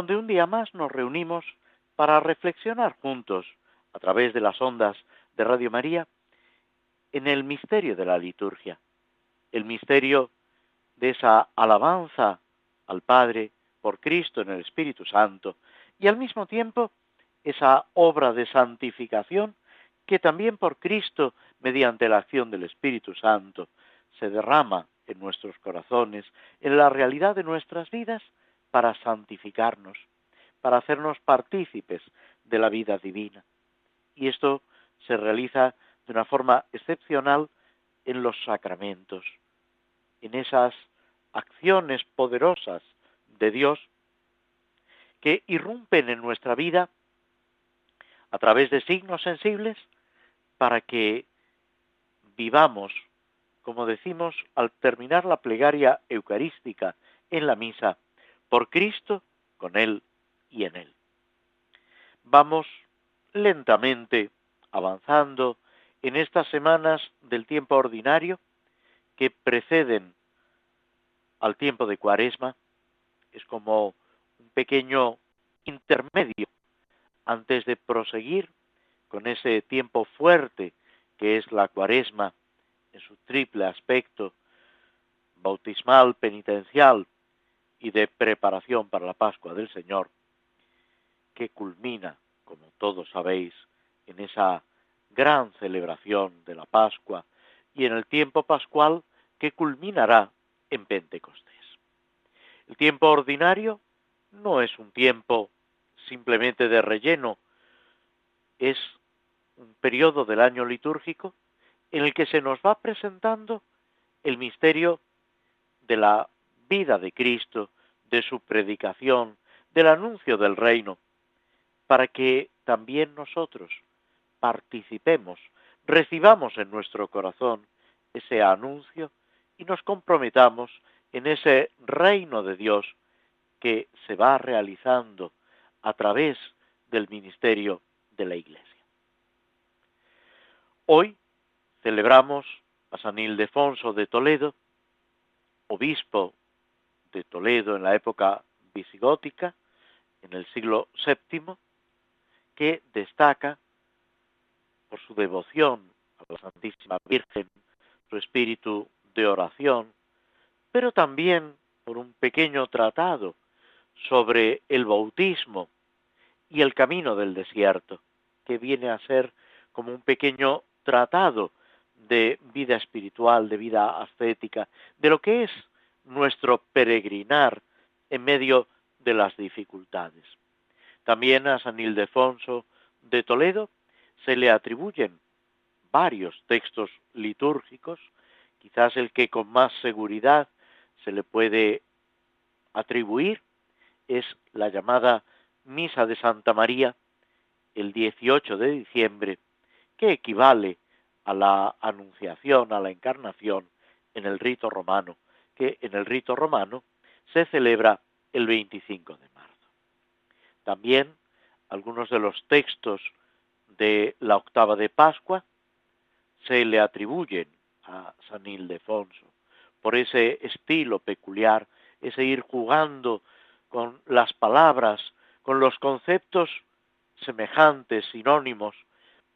donde un día más nos reunimos para reflexionar juntos, a través de las ondas de Radio María, en el misterio de la liturgia, el misterio de esa alabanza al Padre por Cristo en el Espíritu Santo, y al mismo tiempo esa obra de santificación que también por Cristo, mediante la acción del Espíritu Santo, se derrama en nuestros corazones, en la realidad de nuestras vidas, para santificarnos, para hacernos partícipes de la vida divina. Y esto se realiza de una forma excepcional en los sacramentos, en esas acciones poderosas de Dios que irrumpen en nuestra vida a través de signos sensibles para que vivamos como decimos al terminar la plegaria eucarística en la misa, por Cristo, con Él y en Él. Vamos lentamente avanzando en estas semanas del tiempo ordinario que preceden al tiempo de cuaresma. Es como un pequeño intermedio antes de proseguir con ese tiempo fuerte que es la cuaresma en su triple aspecto bautismal, penitencial y de preparación para la Pascua del Señor, que culmina, como todos sabéis, en esa gran celebración de la Pascua y en el tiempo pascual que culminará en Pentecostés. El tiempo ordinario no es un tiempo simplemente de relleno, es un periodo del año litúrgico en el que se nos va presentando el misterio de la vida de Cristo, de su predicación, del anuncio del reino, para que también nosotros participemos, recibamos en nuestro corazón ese anuncio y nos comprometamos en ese reino de Dios que se va realizando a través del ministerio de la Iglesia. Hoy celebramos a San Ildefonso de Toledo, obispo de Toledo en la época visigótica, en el siglo VII, que destaca por su devoción a la Santísima Virgen, su espíritu de oración, pero también por un pequeño tratado sobre el bautismo y el camino del desierto, que viene a ser como un pequeño tratado de vida espiritual, de vida ascética, de lo que es nuestro peregrinar en medio de las dificultades. También a San Ildefonso de Toledo se le atribuyen varios textos litúrgicos, quizás el que con más seguridad se le puede atribuir es la llamada Misa de Santa María el 18 de diciembre, que equivale a la anunciación, a la encarnación en el rito romano, que en el rito romano se celebra el 25 de marzo. También algunos de los textos de la octava de Pascua se le atribuyen a San Ildefonso por ese estilo peculiar, ese ir jugando con las palabras, con los conceptos semejantes, sinónimos,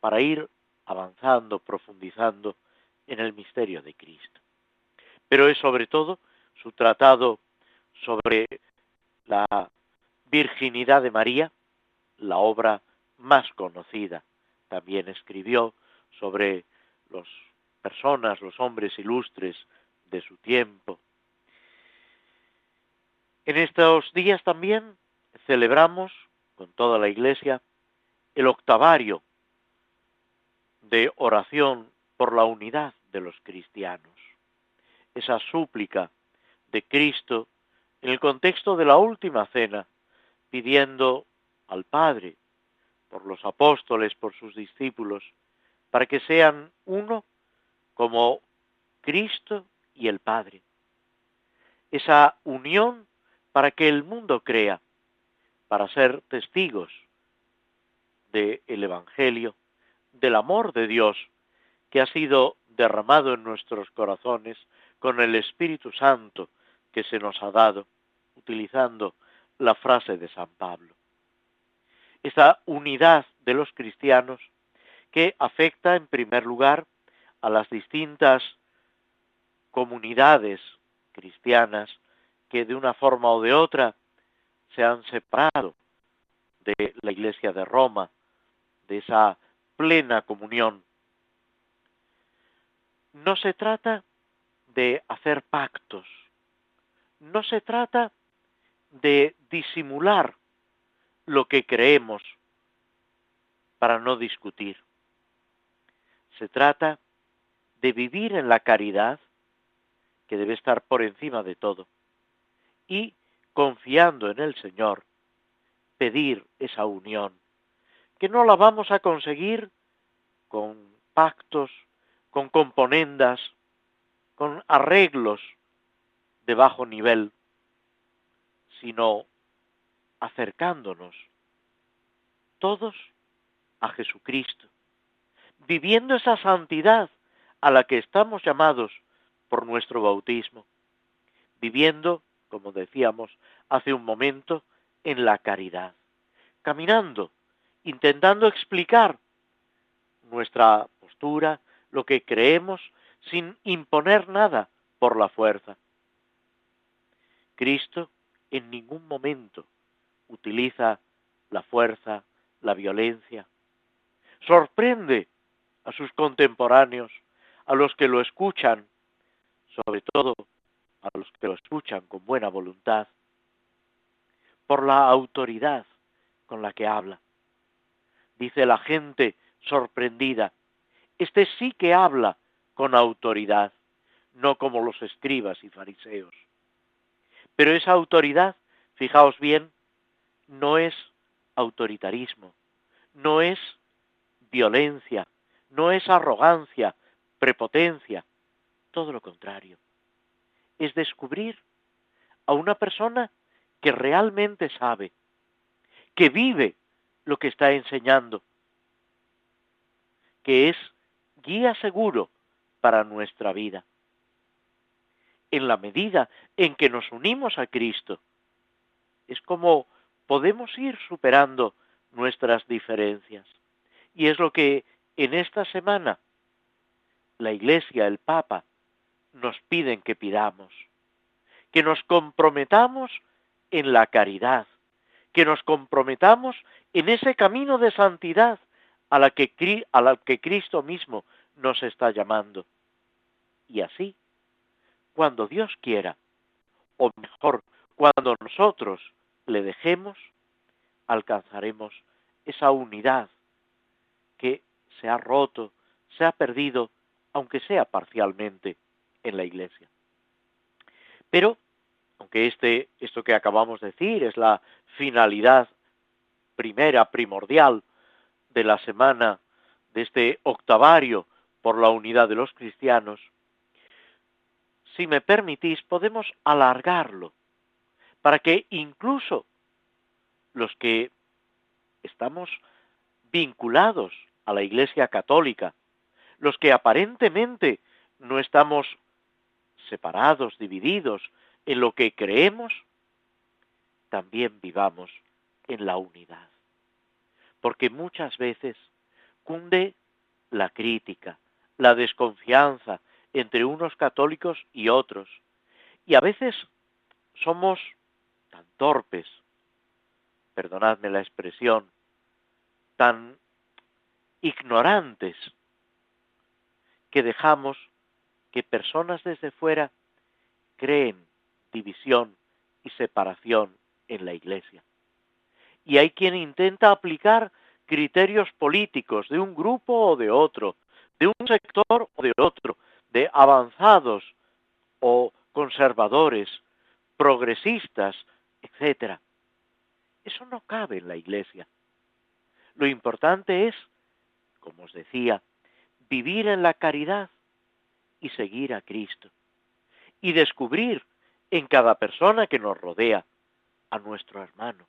para ir avanzando, profundizando en el misterio de Cristo. Pero es sobre todo su tratado sobre la virginidad de María, la obra más conocida. También escribió sobre las personas, los hombres ilustres de su tiempo. En estos días también celebramos con toda la Iglesia el octavario de oración por la unidad de los cristianos. Esa súplica de Cristo en el contexto de la última cena, pidiendo al Padre, por los apóstoles, por sus discípulos, para que sean uno como Cristo y el Padre. Esa unión para que el mundo crea, para ser testigos del Evangelio, del amor de Dios que ha sido derramado en nuestros corazones con el Espíritu Santo que se nos ha dado, utilizando la frase de San Pablo. Esta unidad de los cristianos que afecta en primer lugar a las distintas comunidades cristianas que de una forma o de otra se han separado de la Iglesia de Roma, de esa plena comunión. No se trata de hacer pactos, no se trata de disimular lo que creemos para no discutir. Se trata de vivir en la caridad, que debe estar por encima de todo, y confiando en el Señor, pedir esa unión, que no la vamos a conseguir con pactos, con componendas, con arreglos de bajo nivel, sino acercándonos todos a Jesucristo, viviendo esa santidad a la que estamos llamados por nuestro bautismo, viviendo, como decíamos hace un momento, en la caridad, caminando, intentando explicar nuestra postura, lo que creemos, sin imponer nada por la fuerza. Cristo en ningún momento utiliza la fuerza, la violencia. Sorprende a sus contemporáneos, a los que lo escuchan, sobre todo a los que lo escuchan con buena voluntad, por la autoridad con la que habla. Dice la gente sorprendida, este sí que habla con autoridad, no como los escribas y fariseos. Pero esa autoridad, fijaos bien, no es autoritarismo, no es violencia, no es arrogancia, prepotencia, todo lo contrario. Es descubrir a una persona que realmente sabe, que vive lo que está enseñando, que es guía seguro para nuestra vida en la medida en que nos unimos a Cristo. Es como podemos ir superando nuestras diferencias. Y es lo que en esta semana la Iglesia, el Papa, nos piden que pidamos. Que nos comprometamos en la caridad, que nos comprometamos en ese camino de santidad a la que, a la que Cristo mismo nos está llamando. Y así cuando Dios quiera, o mejor, cuando nosotros le dejemos, alcanzaremos esa unidad que se ha roto, se ha perdido, aunque sea parcialmente, en la Iglesia. Pero, aunque este, esto que acabamos de decir es la finalidad primera, primordial de la semana de este octavario por la unidad de los cristianos, si me permitís, podemos alargarlo para que incluso los que estamos vinculados a la Iglesia Católica, los que aparentemente no estamos separados, divididos en lo que creemos, también vivamos en la unidad. Porque muchas veces cunde la crítica, la desconfianza, entre unos católicos y otros. Y a veces somos tan torpes, perdonadme la expresión, tan ignorantes, que dejamos que personas desde fuera creen división y separación en la Iglesia. Y hay quien intenta aplicar criterios políticos de un grupo o de otro, de un sector o de otro, de avanzados o conservadores, progresistas, etc. Eso no cabe en la Iglesia. Lo importante es, como os decía, vivir en la caridad y seguir a Cristo. Y descubrir en cada persona que nos rodea a nuestro hermano,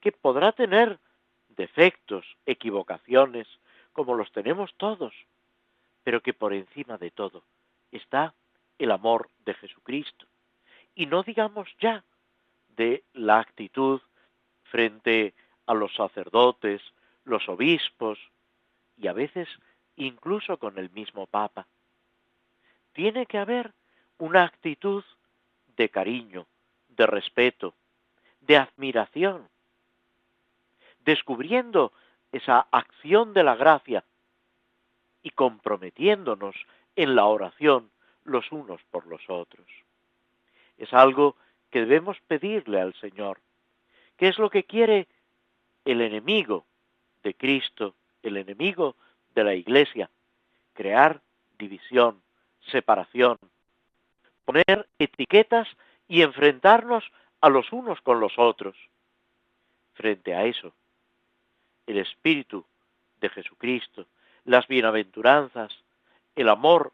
que podrá tener defectos, equivocaciones, como los tenemos todos, pero que por encima de todo está el amor de Jesucristo. Y no digamos ya de la actitud frente a los sacerdotes, los obispos y a veces incluso con el mismo Papa. Tiene que haber una actitud de cariño, de respeto, de admiración, descubriendo esa acción de la gracia y comprometiéndonos en la oración los unos por los otros. Es algo que debemos pedirle al Señor. ¿Qué es lo que quiere el enemigo de Cristo, el enemigo de la Iglesia? Crear división, separación, poner etiquetas y enfrentarnos a los unos con los otros. Frente a eso, el Espíritu de Jesucristo, las bienaventuranzas, el amor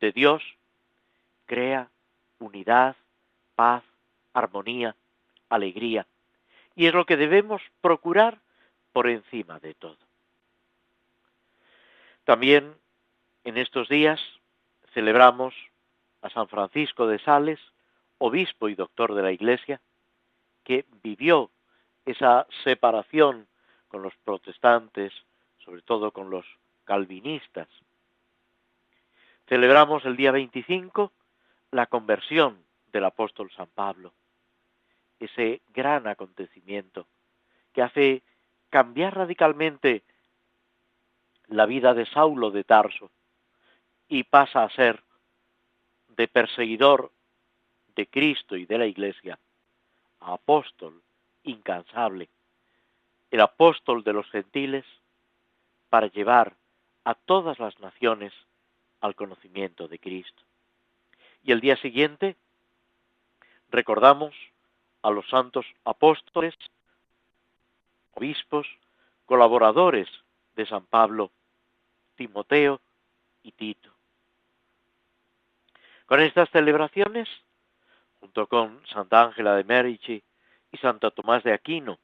de Dios, crea unidad, paz, armonía, alegría. Y es lo que debemos procurar por encima de todo. También en estos días celebramos a San Francisco de Sales, obispo y doctor de la Iglesia, que vivió esa separación con los protestantes, sobre todo con los calvinistas. Celebramos el día 25 la conversión del apóstol San Pablo, ese gran acontecimiento que hace cambiar radicalmente la vida de Saulo de Tarso y pasa a ser de perseguidor de Cristo y de la Iglesia a apóstol incansable el apóstol de los gentiles, para llevar a todas las naciones al conocimiento de Cristo. Y el día siguiente recordamos a los santos apóstoles, obispos, colaboradores de San Pablo, Timoteo y Tito. Con estas celebraciones, junto con Santa Ángela de Merici y Santa Tomás de Aquino,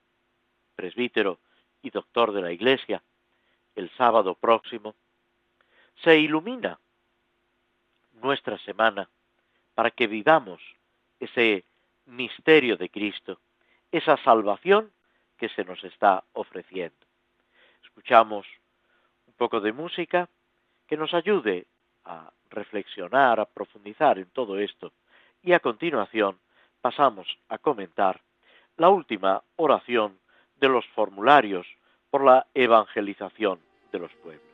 presbítero y doctor de la Iglesia, el sábado próximo, se ilumina nuestra semana para que vivamos ese misterio de Cristo, esa salvación que se nos está ofreciendo. Escuchamos un poco de música que nos ayude a reflexionar, a profundizar en todo esto y a continuación pasamos a comentar la última oración de los formularios por la evangelización de los pueblos.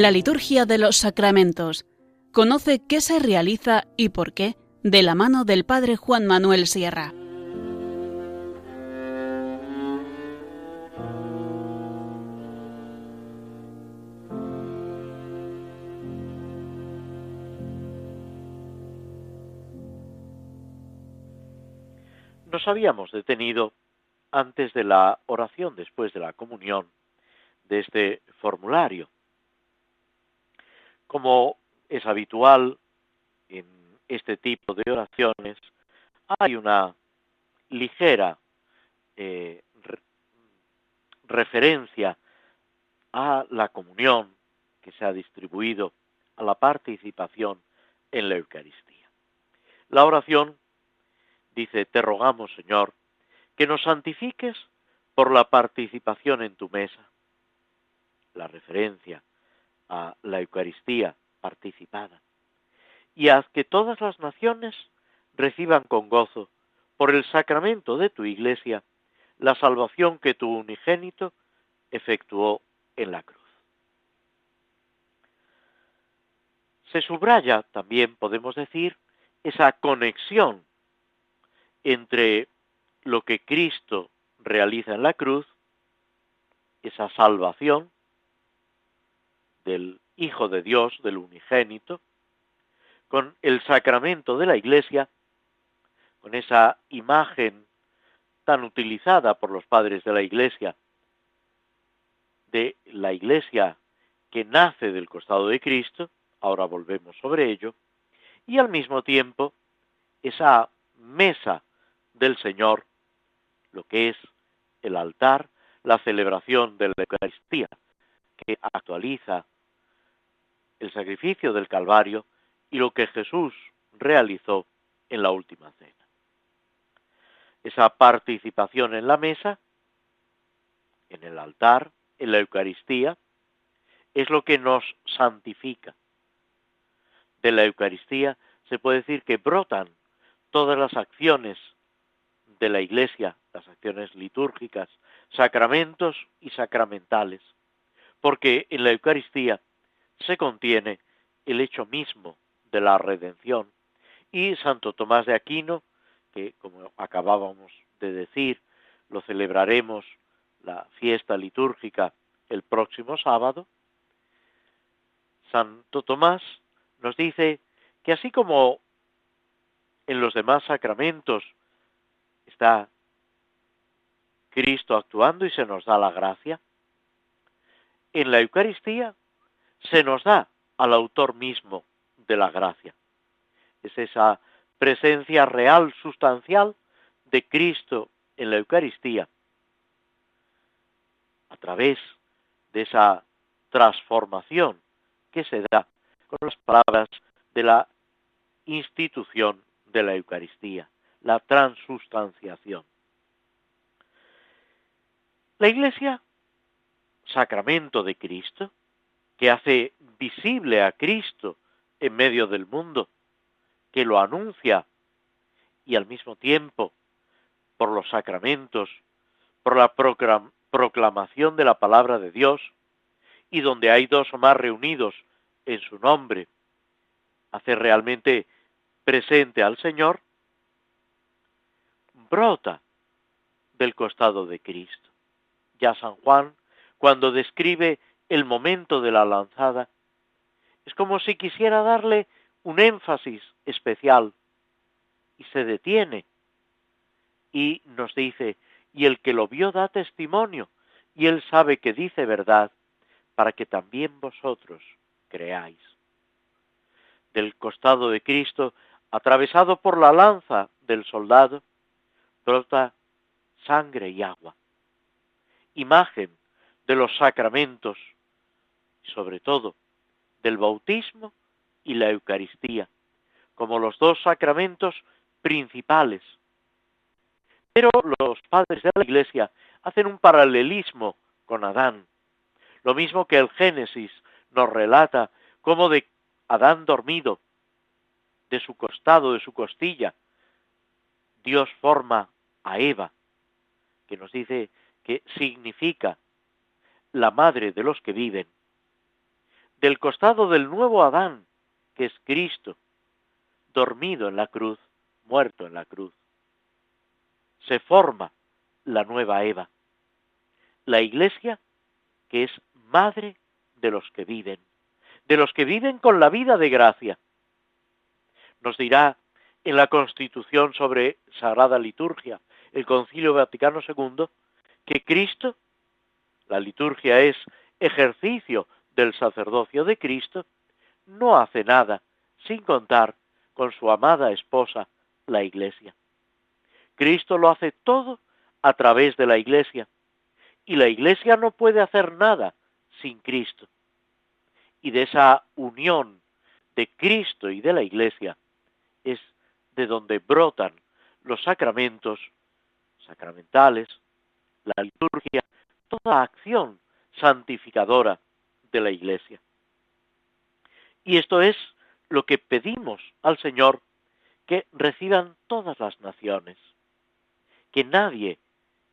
La liturgia de los sacramentos. Conoce qué se realiza y por qué de la mano del Padre Juan Manuel Sierra. Nos habíamos detenido antes de la oración después de la comunión de este formulario. Como es habitual en este tipo de oraciones, hay una ligera eh, referencia a la comunión que se ha distribuido, a la participación en la Eucaristía. La oración dice, te rogamos, Señor, que nos santifiques por la participación en tu mesa. La referencia a la Eucaristía participada. Y haz que todas las naciones reciban con gozo, por el sacramento de tu Iglesia, la salvación que tu unigénito efectuó en la cruz. Se subraya también, podemos decir, esa conexión entre lo que Cristo realiza en la cruz, esa salvación del Hijo de Dios, del unigénito, con el sacramento de la Iglesia, con esa imagen tan utilizada por los padres de la Iglesia, de la Iglesia que nace del costado de Cristo, ahora volvemos sobre ello, y al mismo tiempo esa mesa del Señor, lo que es el altar, la celebración de la Eucaristía, que actualiza el sacrificio del Calvario y lo que Jesús realizó en la última cena. Esa participación en la mesa, en el altar, en la Eucaristía, es lo que nos santifica. De la Eucaristía se puede decir que brotan todas las acciones de la Iglesia, las acciones litúrgicas, sacramentos y sacramentales, porque en la Eucaristía se contiene el hecho mismo de la redención. Y Santo Tomás de Aquino, que como acabábamos de decir, lo celebraremos la fiesta litúrgica el próximo sábado, Santo Tomás nos dice que así como en los demás sacramentos está Cristo actuando y se nos da la gracia. En la Eucaristía se nos da al autor mismo de la gracia. Es esa presencia real, sustancial de Cristo en la Eucaristía, a través de esa transformación que se da con las palabras de la institución de la Eucaristía la transustanciación. La Iglesia, sacramento de Cristo, que hace visible a Cristo en medio del mundo, que lo anuncia y al mismo tiempo, por los sacramentos, por la proclamación de la palabra de Dios, y donde hay dos o más reunidos en su nombre, hace realmente presente al Señor, brota del costado de Cristo. Ya San Juan, cuando describe el momento de la lanzada, es como si quisiera darle un énfasis especial y se detiene y nos dice, y el que lo vio da testimonio, y él sabe que dice verdad, para que también vosotros creáis. Del costado de Cristo, atravesado por la lanza del soldado, brota sangre y agua, imagen de los sacramentos, sobre todo del bautismo y la Eucaristía, como los dos sacramentos principales. Pero los padres de la Iglesia hacen un paralelismo con Adán, lo mismo que el Génesis nos relata como de Adán dormido, de su costado, de su costilla, Dios forma a Eva, que nos dice que significa la madre de los que viven. del costado del nuevo Adán, que es Cristo, dormido en la cruz, muerto en la cruz, se forma la nueva Eva, la iglesia que es madre de los que viven, de los que viven con la vida de gracia. Nos dirá en la Constitución sobre Sagrada Liturgia, el Concilio Vaticano II, que Cristo, la liturgia es ejercicio del sacerdocio de Cristo, no hace nada sin contar con su amada esposa, la Iglesia. Cristo lo hace todo a través de la Iglesia, y la Iglesia no puede hacer nada sin Cristo. Y de esa unión de Cristo y de la Iglesia es de donde brotan los sacramentos sacramentales, la liturgia, toda acción santificadora de la Iglesia. Y esto es lo que pedimos al Señor que reciban todas las naciones, que nadie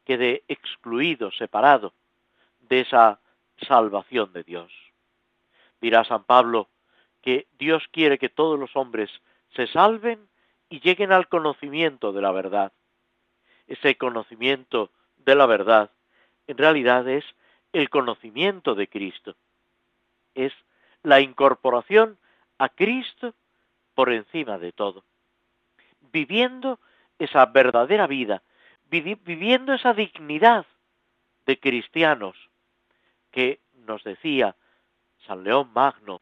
quede excluido, separado de esa salvación de Dios. Dirá San Pablo que Dios quiere que todos los hombres se salven y lleguen al conocimiento de la verdad. Ese conocimiento de la verdad en realidad es el conocimiento de Cristo. Es la incorporación a Cristo por encima de todo. Viviendo esa verdadera vida, viviendo esa dignidad de cristianos que nos decía San León Magno,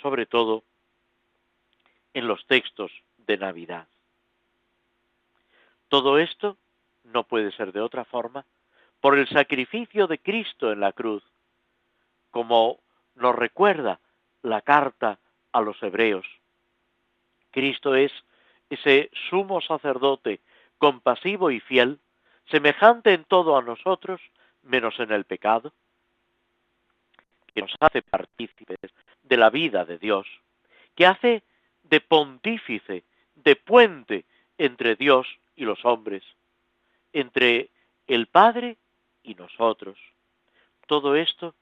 sobre todo en los textos de Navidad. Todo esto no puede ser de otra forma por el sacrificio de Cristo en la cruz, como nos recuerda la carta a los hebreos. Cristo es ese sumo sacerdote compasivo y fiel, semejante en todo a nosotros, menos en el pecado, que nos hace partícipes de la vida de Dios, que hace de pontífice, de puente entre Dios y los hombres, entre el Padre y nosotros. Todo esto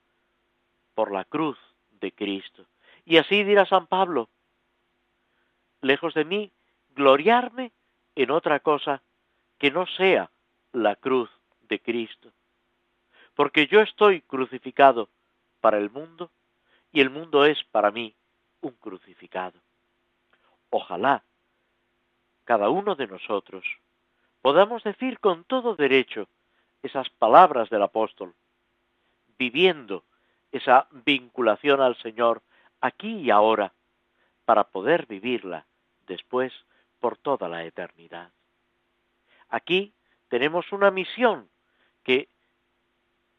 por la cruz de Cristo. Y así dirá San Pablo, lejos de mí gloriarme en otra cosa que no sea la cruz de Cristo. Porque yo estoy crucificado para el mundo y el mundo es para mí un crucificado. Ojalá cada uno de nosotros podamos decir con todo derecho esas palabras del apóstol, viviendo esa vinculación al Señor aquí y ahora, para poder vivirla después por toda la eternidad. Aquí tenemos una misión que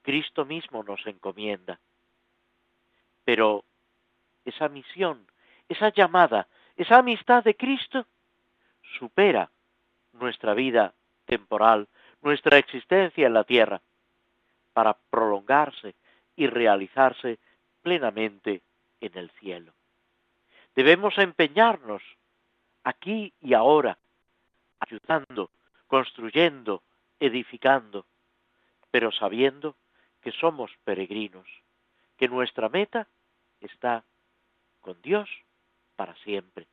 Cristo mismo nos encomienda. Pero esa misión, esa llamada, esa amistad de Cristo supera nuestra vida temporal, nuestra existencia en la tierra, para prolongarse y realizarse plenamente en el cielo. Debemos empeñarnos aquí y ahora, ayudando, construyendo, edificando, pero sabiendo que somos peregrinos, que nuestra meta está con Dios para siempre,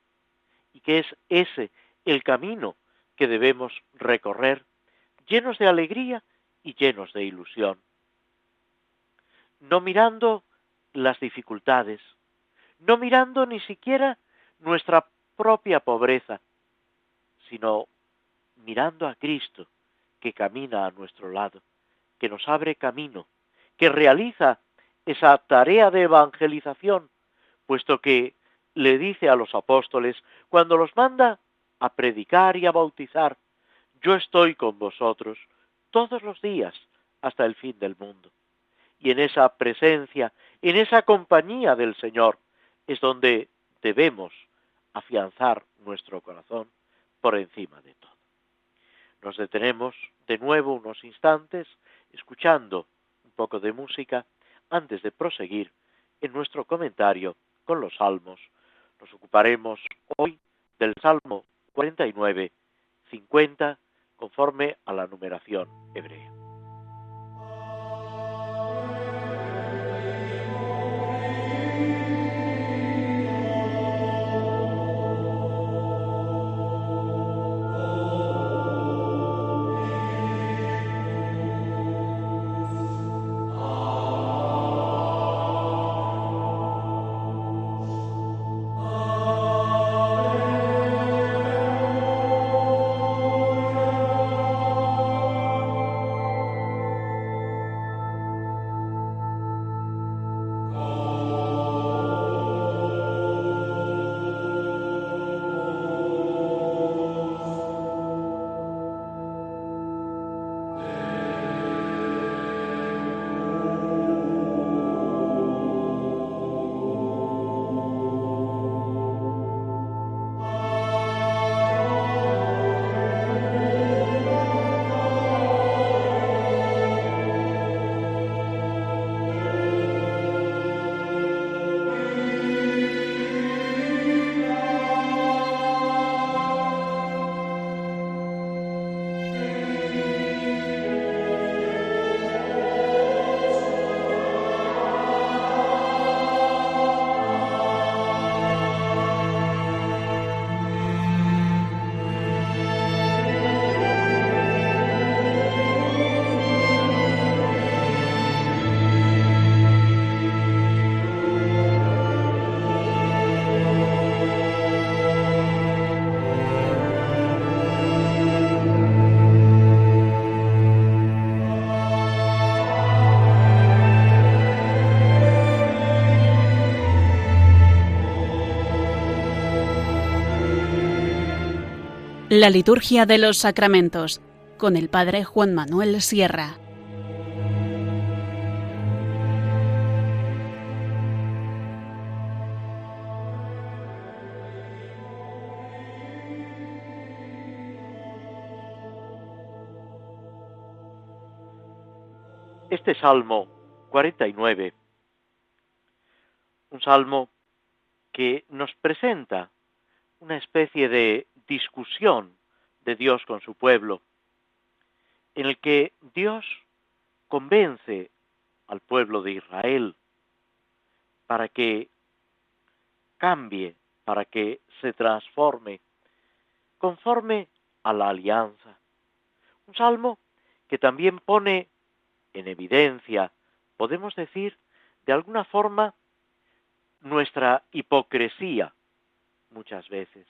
y que es ese el camino que debemos recorrer llenos de alegría y llenos de ilusión, no mirando las dificultades, no mirando ni siquiera nuestra propia pobreza, sino mirando a Cristo que camina a nuestro lado, que nos abre camino, que realiza esa tarea de evangelización, puesto que le dice a los apóstoles, cuando los manda a predicar y a bautizar, yo estoy con vosotros todos los días hasta el fin del mundo. Y en esa presencia, en esa compañía del Señor, es donde debemos afianzar nuestro corazón por encima de todo. Nos detenemos de nuevo unos instantes escuchando un poco de música antes de proseguir en nuestro comentario con los salmos. Nos ocuparemos hoy del Salmo 49, 50, conforme a la numeración hebrea. La liturgia de los sacramentos con el Padre Juan Manuel Sierra. Este Salmo 49, un salmo que nos presenta una especie de discusión de Dios con su pueblo, en el que Dios convence al pueblo de Israel para que cambie, para que se transforme conforme a la alianza. Un salmo que también pone en evidencia, podemos decir, de alguna forma, nuestra hipocresía muchas veces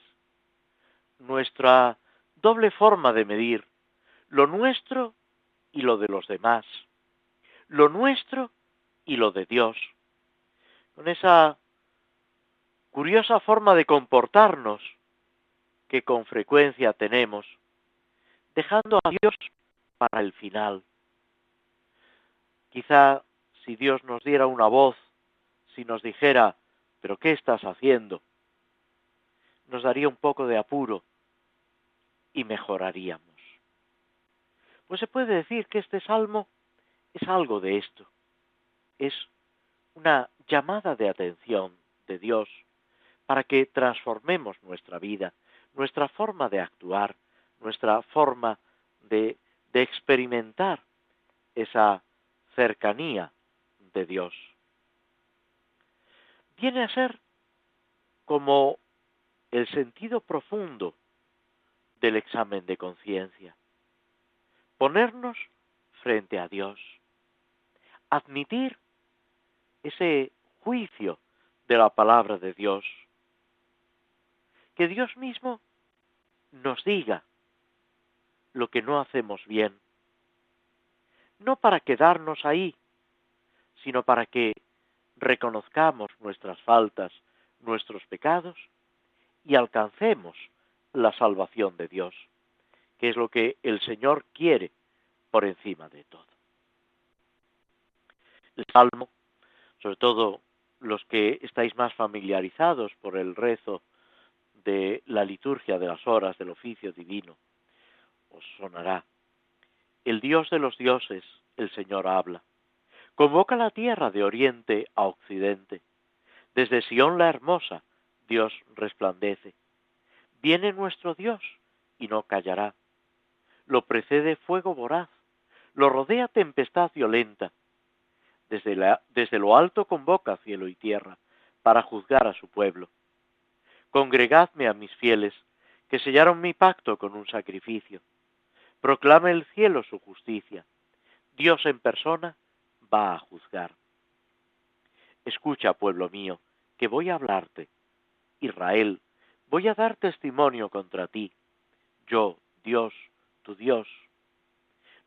nuestra doble forma de medir lo nuestro y lo de los demás, lo nuestro y lo de Dios, con esa curiosa forma de comportarnos que con frecuencia tenemos, dejando a Dios para el final. Quizá si Dios nos diera una voz, si nos dijera, pero ¿qué estás haciendo? Nos daría un poco de apuro y mejoraríamos. Pues se puede decir que este salmo es algo de esto. Es una llamada de atención de Dios para que transformemos nuestra vida, nuestra forma de actuar, nuestra forma de, de experimentar esa cercanía de Dios. Viene a ser como el sentido profundo del examen de conciencia. Ponernos frente a Dios. Admitir ese juicio de la palabra de Dios. Que Dios mismo nos diga lo que no hacemos bien. No para quedarnos ahí, sino para que reconozcamos nuestras faltas, nuestros pecados y alcancemos la salvación de Dios, que es lo que el Señor quiere por encima de todo. El Salmo, sobre todo los que estáis más familiarizados por el rezo de la liturgia de las horas del oficio divino, os sonará. El Dios de los dioses, el Señor habla. Convoca la tierra de oriente a occidente. Desde Sión la hermosa, Dios resplandece. Viene nuestro Dios y no callará. Lo precede fuego voraz, lo rodea tempestad violenta. Desde, la, desde lo alto convoca cielo y tierra para juzgar a su pueblo. Congregadme a mis fieles, que sellaron mi pacto con un sacrificio. Proclame el cielo su justicia. Dios en persona va a juzgar. Escucha, pueblo mío, que voy a hablarte Israel, voy a dar testimonio contra ti. Yo, Dios, tu Dios.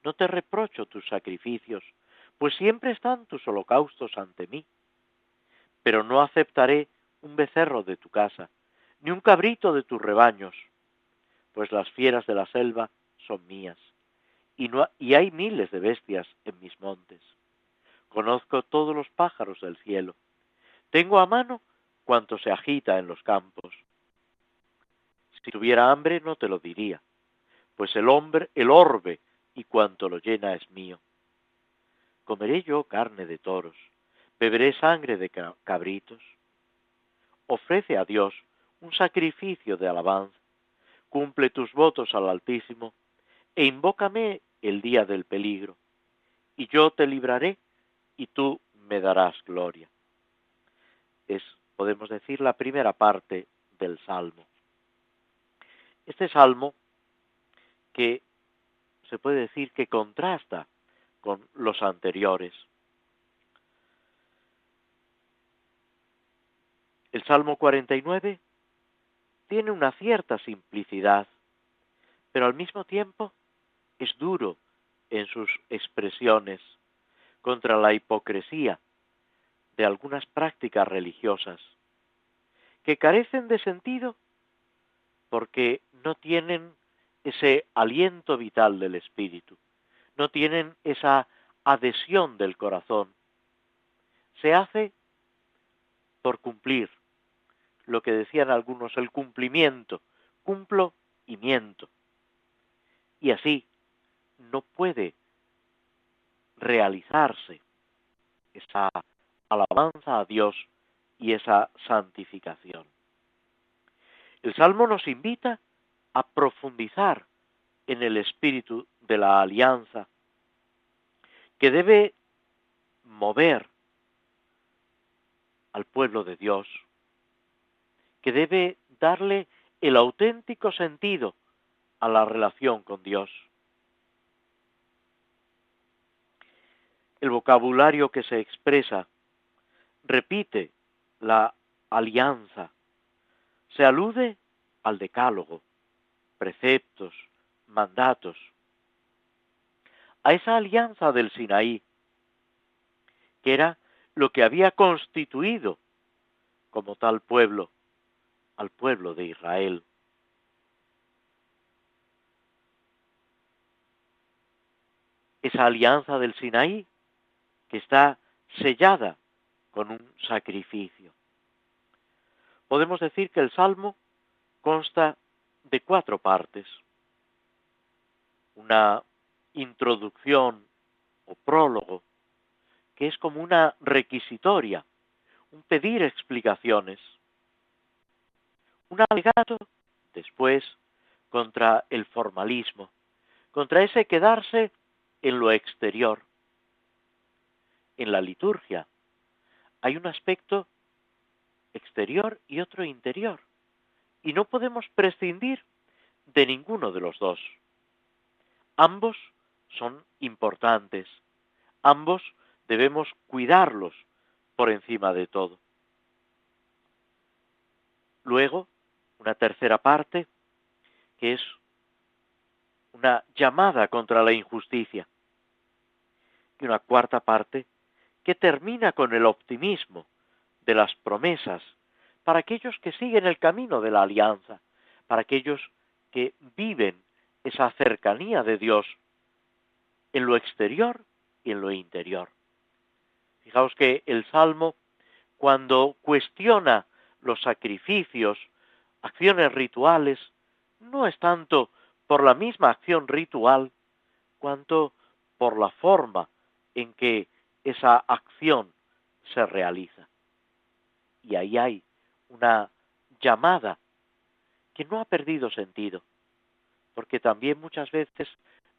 No te reprocho tus sacrificios, pues siempre están tus holocaustos ante mí. Pero no aceptaré un becerro de tu casa, ni un cabrito de tus rebaños, pues las fieras de la selva son mías, y, no, y hay miles de bestias en mis montes. Conozco todos los pájaros del cielo. Tengo a mano cuanto se agita en los campos. Si tuviera hambre no te lo diría, pues el hombre, el orbe y cuanto lo llena es mío. Comeré yo carne de toros, beberé sangre de cabritos. Ofrece a Dios un sacrificio de alabanza, cumple tus votos al Altísimo, e invócame el día del peligro, y yo te libraré, y tú me darás gloria. Es podemos decir, la primera parte del Salmo. Este Salmo que se puede decir que contrasta con los anteriores. El Salmo 49 tiene una cierta simplicidad, pero al mismo tiempo es duro en sus expresiones contra la hipocresía de algunas prácticas religiosas que carecen de sentido porque no tienen ese aliento vital del Espíritu, no tienen esa adhesión del corazón. Se hace por cumplir lo que decían algunos, el cumplimiento, cumplo y miento. Y así no puede realizarse esa alabanza a Dios y esa santificación. El Salmo nos invita a profundizar en el espíritu de la alianza, que debe mover al pueblo de Dios, que debe darle el auténtico sentido a la relación con Dios. El vocabulario que se expresa repite la alianza, se alude al decálogo, preceptos, mandatos, a esa alianza del Sinaí, que era lo que había constituido como tal pueblo al pueblo de Israel. Esa alianza del Sinaí que está sellada con un sacrificio. Podemos decir que el Salmo consta de cuatro partes. Una introducción o prólogo, que es como una requisitoria, un pedir explicaciones. Un alegato, después, contra el formalismo, contra ese quedarse en lo exterior. En la liturgia hay un aspecto exterior y otro interior, y no podemos prescindir de ninguno de los dos. Ambos son importantes, ambos debemos cuidarlos por encima de todo. Luego, una tercera parte, que es una llamada contra la injusticia. Y una cuarta parte, que termina con el optimismo de las promesas para aquellos que siguen el camino de la alianza, para aquellos que viven esa cercanía de Dios en lo exterior y en lo interior. Fijaos que el Salmo, cuando cuestiona los sacrificios, acciones rituales, no es tanto por la misma acción ritual, cuanto por la forma en que esa acción se realiza. Y ahí hay una llamada que no ha perdido sentido, porque también muchas veces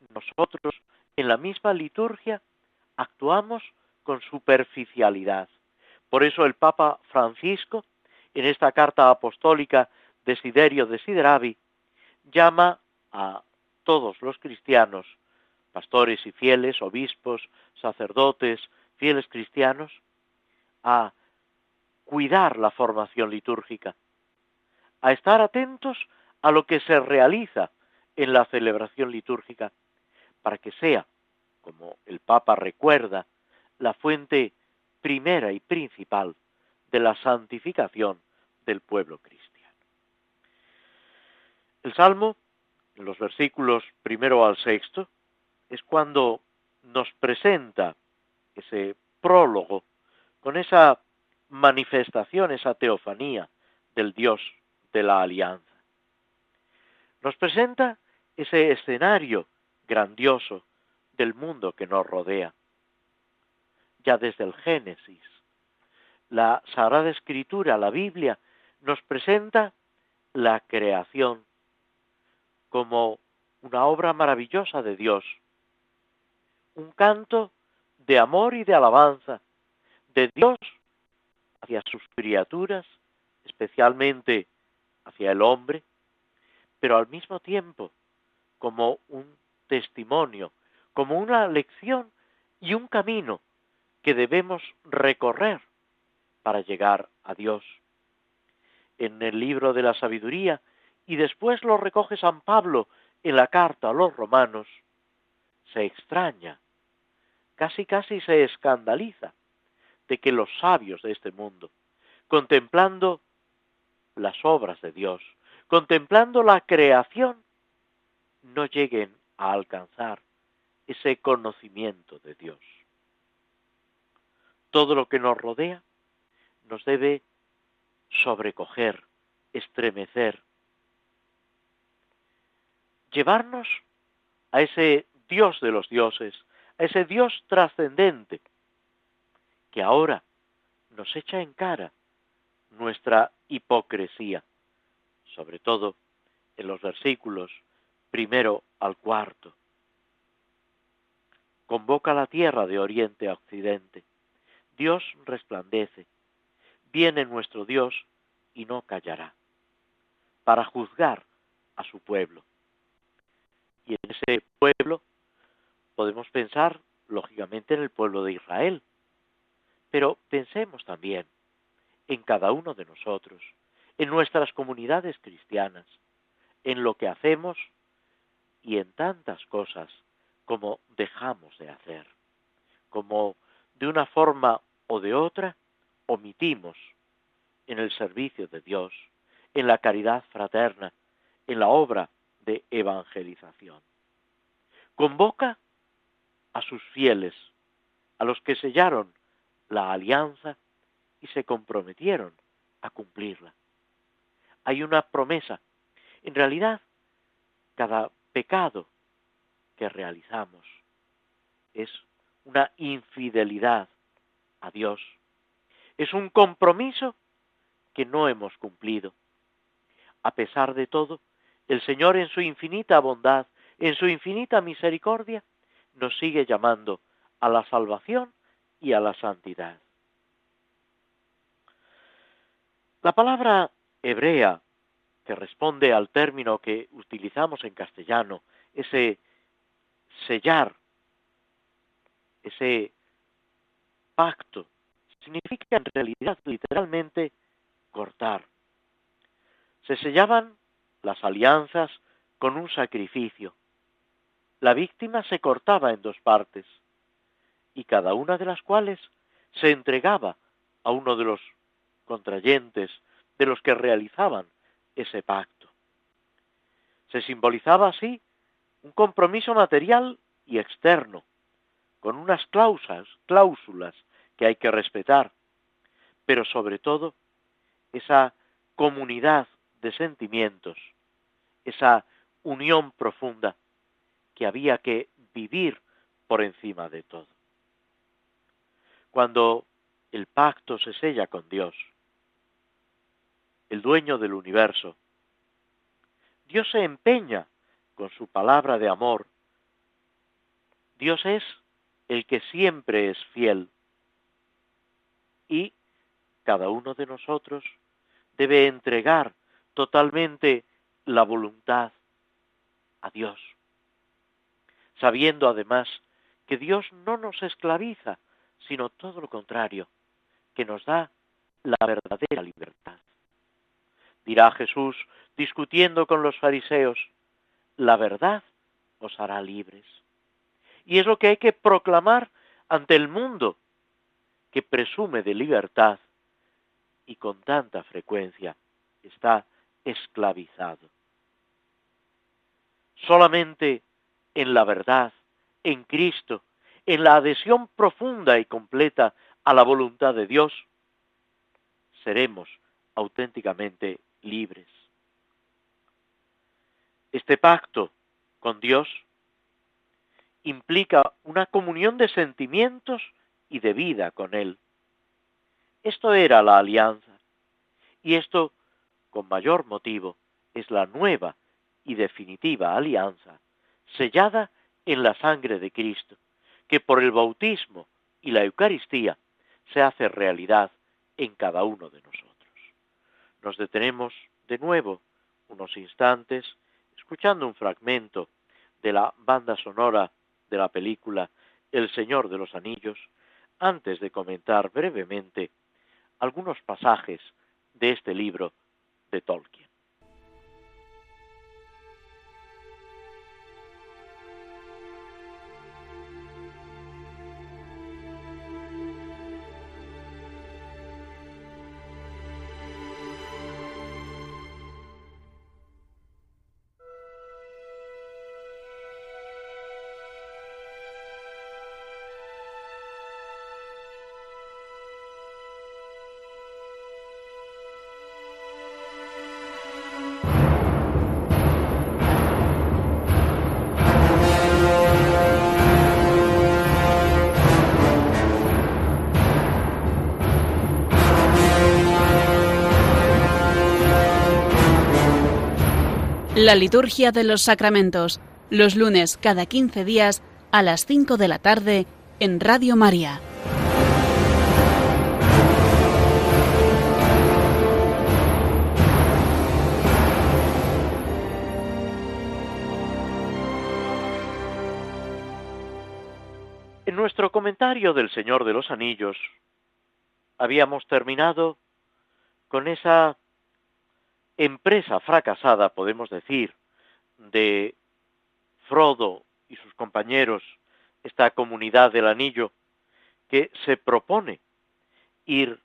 nosotros en la misma liturgia actuamos con superficialidad. Por eso el Papa Francisco, en esta carta apostólica Desiderio Desideravi, llama a todos los cristianos, pastores y fieles, obispos, sacerdotes, fieles cristianos, a cuidar la formación litúrgica, a estar atentos a lo que se realiza en la celebración litúrgica, para que sea, como el Papa recuerda, la fuente primera y principal de la santificación del pueblo cristiano. El Salmo, en los versículos primero al sexto, es cuando nos presenta ese prólogo con esa manifestación, esa teofanía del Dios de la alianza. Nos presenta ese escenario grandioso del mundo que nos rodea. Ya desde el Génesis, la Sagrada Escritura, la Biblia, nos presenta la creación como una obra maravillosa de Dios, un canto de amor y de alabanza de Dios hacia sus criaturas, especialmente hacia el hombre, pero al mismo tiempo como un testimonio, como una lección y un camino que debemos recorrer para llegar a Dios. En el libro de la sabiduría, y después lo recoge San Pablo en la carta a los romanos, se extraña, casi casi se escandaliza de que los sabios de este mundo, contemplando las obras de Dios, contemplando la creación, no lleguen a alcanzar ese conocimiento de Dios. Todo lo que nos rodea nos debe sobrecoger, estremecer, llevarnos a ese Dios de los dioses, ese Dios trascendente, que ahora nos echa en cara nuestra hipocresía, sobre todo en los versículos primero al cuarto. Convoca la tierra de oriente a occidente. Dios resplandece. Viene nuestro Dios y no callará, para juzgar a su pueblo. Y en ese pueblo podemos pensar, lógicamente, en el pueblo de Israel, pero pensemos también en cada uno de nosotros, en nuestras comunidades cristianas, en lo que hacemos y en tantas cosas como dejamos de hacer, como de una forma o de otra omitimos en el servicio de Dios, en la caridad fraterna, en la obra de evangelización. Convoca a sus fieles, a los que sellaron la alianza y se comprometieron a cumplirla. Hay una promesa. En realidad, cada pecado que realizamos es una infidelidad a Dios. Es un compromiso que no hemos cumplido. A pesar de todo, el Señor en su infinita bondad, en su infinita misericordia, nos sigue llamando a la salvación y a la santidad. La palabra hebrea que responde al término que utilizamos en castellano, ese sellar, ese pacto, significa en realidad literalmente cortar. Se sellaban las alianzas con un sacrificio. La víctima se cortaba en dos partes, y cada una de las cuales se entregaba a uno de los contrayentes, de los que realizaban ese pacto. Se simbolizaba así un compromiso material y externo, con unas cláusulas, cláusulas que hay que respetar, pero sobre todo esa comunidad de sentimientos, esa unión profunda que había que vivir por encima de todo. Cuando el pacto se sella con Dios, el dueño del universo, Dios se empeña con su palabra de amor. Dios es el que siempre es fiel. Y cada uno de nosotros debe entregar totalmente la voluntad a Dios, sabiendo además que Dios no nos esclaviza, sino todo lo contrario, que nos da la verdadera libertad. Dirá Jesús, discutiendo con los fariseos, la verdad os hará libres. Y es lo que hay que proclamar ante el mundo, que presume de libertad y con tanta frecuencia está esclavizado. Solamente en la verdad, en Cristo, en la adhesión profunda y completa a la voluntad de Dios, seremos auténticamente libres. Este pacto con Dios implica una comunión de sentimientos y de vida con Él. Esto era la alianza. Y esto, con mayor motivo, es la nueva y definitiva alianza, sellada en la sangre de Cristo, que por el bautismo y la Eucaristía se hace realidad en cada uno de nosotros. Nos detenemos de nuevo unos instantes escuchando un fragmento de la banda sonora de la película El Señor de los Anillos, antes de comentar brevemente algunos pasajes de este libro de Tolkien. La liturgia de los sacramentos, los lunes cada 15 días a las 5 de la tarde en Radio María. En nuestro comentario del Señor de los Anillos habíamos terminado con esa empresa fracasada, podemos decir, de Frodo y sus compañeros, esta comunidad del anillo, que se propone ir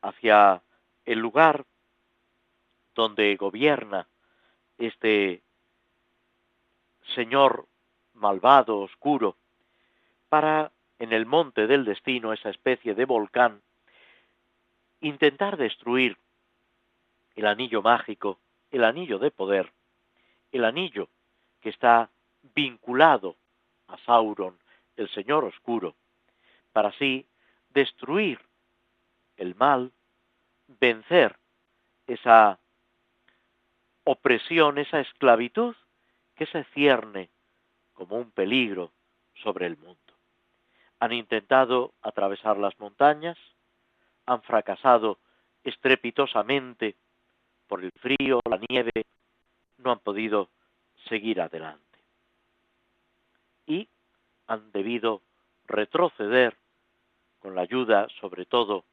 hacia el lugar donde gobierna este señor malvado, oscuro, para en el monte del destino, esa especie de volcán, intentar destruir el anillo mágico, el anillo de poder, el anillo que está vinculado a Sauron, el Señor Oscuro, para así destruir el mal, vencer esa opresión, esa esclavitud que se cierne como un peligro sobre el mundo. Han intentado atravesar las montañas, han fracasado estrepitosamente por el frío, la nieve, no han podido seguir adelante. Y han debido retroceder con la ayuda sobre todo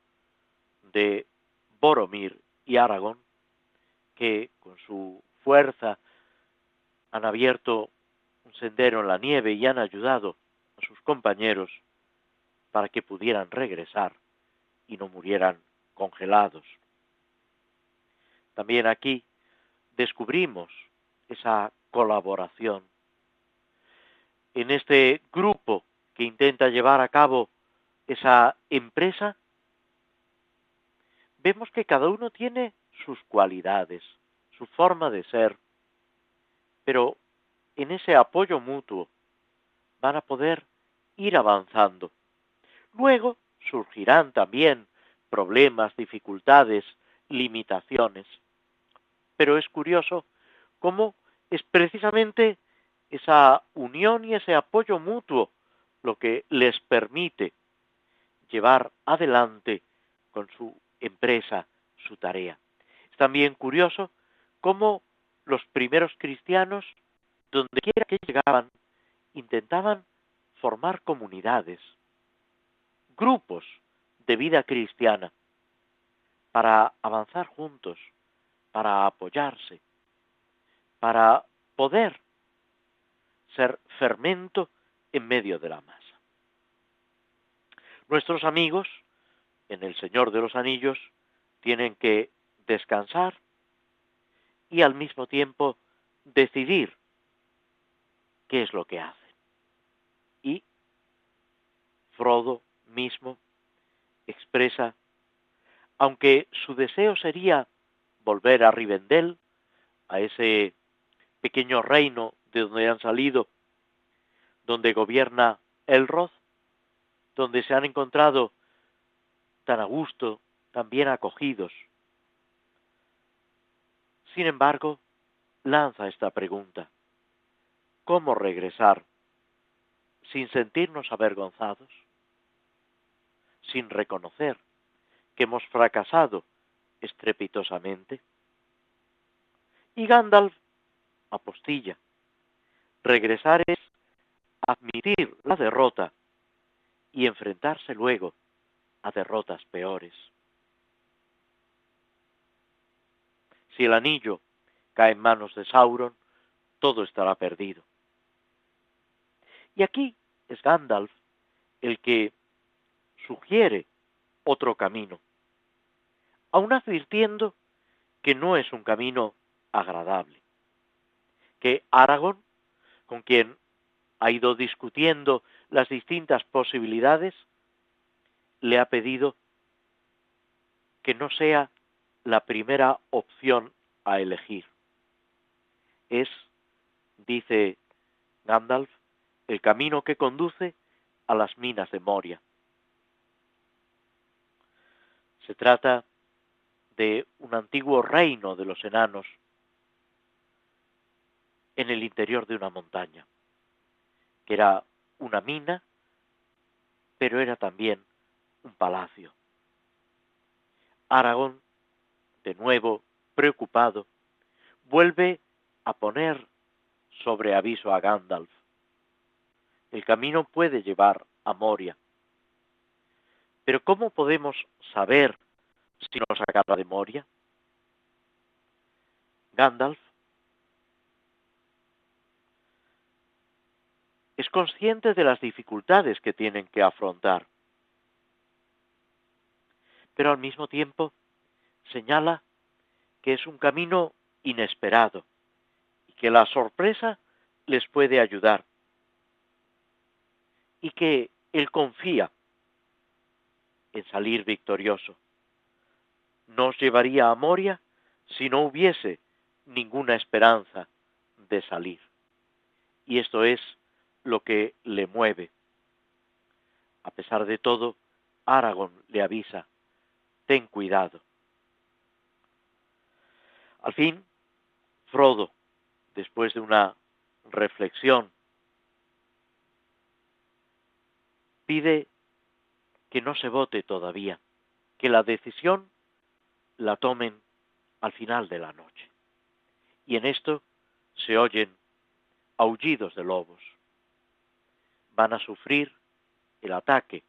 de Boromir y Aragón, que con su fuerza han abierto un sendero en la nieve y han ayudado a sus compañeros para que pudieran regresar y no murieran congelados. También aquí descubrimos esa colaboración en este grupo que intenta llevar a cabo esa empresa, vemos que cada uno tiene sus cualidades, su forma de ser, pero en ese apoyo mutuo van a poder ir avanzando. Luego surgirán también problemas, dificultades, limitaciones, pero es curioso cómo es precisamente esa unión y ese apoyo mutuo lo que les permite llevar adelante con su empresa, su tarea. Es también curioso cómo los primeros cristianos, donde quiera que llegaban, intentaban formar comunidades, grupos de vida cristiana, para avanzar juntos, para apoyarse, para poder ser fermento en medio de la masa. Nuestros amigos, en el Señor de los Anillos, tienen que descansar y al mismo tiempo decidir qué es lo que hacen. Y Frodo mismo expresa, aunque su deseo sería volver a Rivendell, a ese pequeño reino de donde han salido, donde gobierna Elroth, donde se han encontrado tan a gusto, tan bien acogidos. Sin embargo, lanza esta pregunta. ¿Cómo regresar sin sentirnos avergonzados? Sin reconocer que hemos fracasado estrepitosamente. Y Gandalf apostilla. Regresar es admitir la derrota y enfrentarse luego a derrotas peores. Si el anillo cae en manos de Sauron, todo estará perdido. Y aquí es Gandalf el que sugiere otro camino, aun advirtiendo que no es un camino agradable, que Aragón, con quien ha ido discutiendo las distintas posibilidades, le ha pedido que no sea la primera opción a elegir. Es, dice Gandalf, el camino que conduce a las minas de Moria. Se trata de un antiguo reino de los enanos, en el interior de una montaña, que era una mina, pero era también un palacio. Aragón, de nuevo preocupado, vuelve a poner sobre aviso a Gandalf. El camino puede llevar a Moria. Pero ¿cómo podemos saber si nos acaba de Moria? Gandalf es consciente de las dificultades que tienen que afrontar, pero al mismo tiempo señala que es un camino inesperado y que la sorpresa les puede ayudar y que él confía en salir victorioso. Nos llevaría a Moria si no hubiese ninguna esperanza de salir. Y esto es lo que le mueve. A pesar de todo, Aragón le avisa, ten cuidado. Al fin, Frodo, después de una reflexión, pide que no se vote todavía, que la decisión la tomen al final de la noche. Y en esto se oyen aullidos de lobos van a sufrir el ataque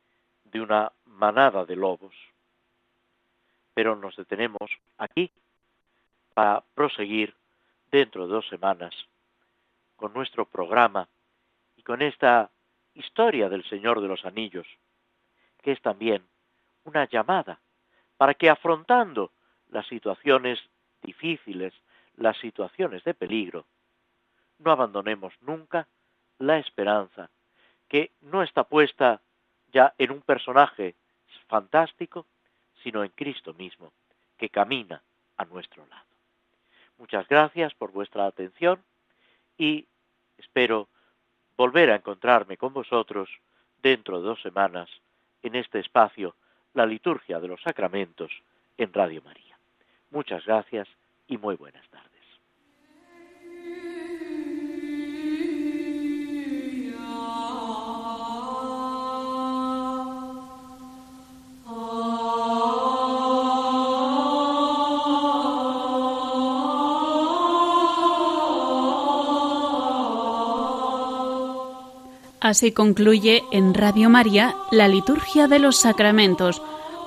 de una manada de lobos. Pero nos detenemos aquí para proseguir dentro de dos semanas con nuestro programa y con esta historia del Señor de los Anillos, que es también una llamada para que afrontando las situaciones difíciles, las situaciones de peligro, no abandonemos nunca la esperanza que no está puesta ya en un personaje fantástico, sino en Cristo mismo, que camina a nuestro lado. Muchas gracias por vuestra atención y espero volver a encontrarme con vosotros dentro de dos semanas en este espacio, la liturgia de los sacramentos en Radio María. Muchas gracias y muy buenas tardes. Así concluye en Radio María la Liturgia de los Sacramentos,